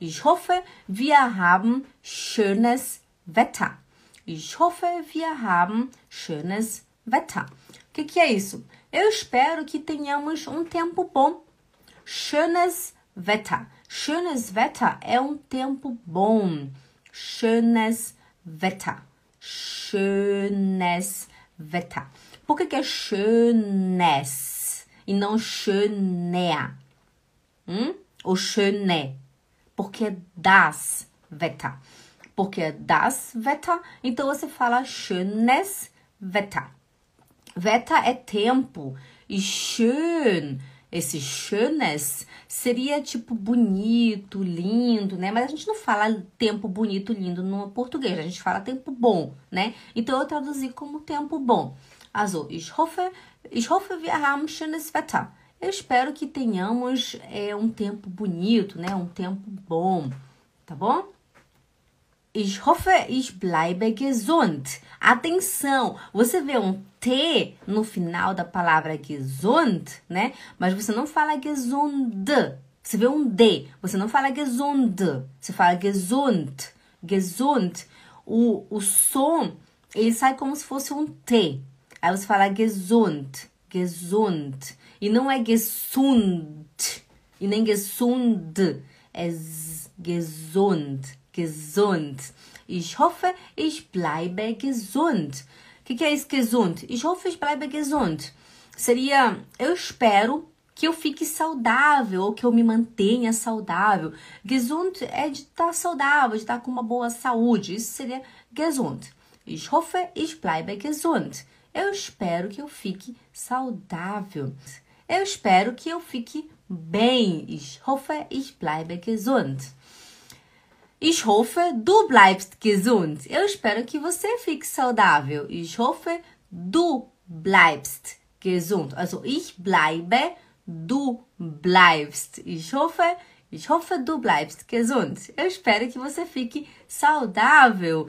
Ich hoffe, wir haben schönes Wetter. Ich hoffe, wir haben schönes Wetter. O que, que é isso? Eu espero que tenhamos um tempo bom. Schönes Wetter. Schönes Wetter é um tempo bom. Schönes Wetter. Schönes Wetter. Por que, que é schönes e não schöner? Hum? Ou schöne? Porque das Wetter. Porque das Wetter, então você fala schönes Wetter. Wetter é tempo. E schön, esse schönes, seria tipo bonito, lindo, né? Mas a gente não fala tempo bonito, lindo no português, a gente fala tempo bom, né? Então eu traduzi como tempo bom. Also, ich hoffe, ich hoffe, wir haben schönes Wetter. Eu espero que tenhamos é, um tempo bonito, né? Um tempo bom, tá bom? Ich hoffe, ich bleibe gesund. Atenção, você vê um T no final da palavra gesund, né? Mas você não fala gesund. Você vê um D, você não fala gesund, você fala gesund. Gesund. O, o som, ele sai como se fosse um T. Aí você fala gesund, gesund. E não é gesund, e nem gesund, é gesund, gesund. Ich hoffe, ich bleibe gesund. O que, que é isso, gesund? Ich hoffe, ich bleibe gesund. Seria, eu espero que eu fique saudável ou que eu me mantenha saudável. Gesund é de estar saudável, de estar com uma boa saúde. Isso seria gesund. Ich hoffe, ich bleibe gesund. Eu espero que eu fique saudável. Eu espero que eu fique bem. Ich hoffe, ich bleibe gesund. Ich hoffe, du bleibst gesund. Eu espero que você fique saudável. Ich hoffe, du bleibst gesund. Also ich bleibe, du bleibst. Ich hoffe, ich hoffe, du bleibst gesund. Eu espero que você fique saudável.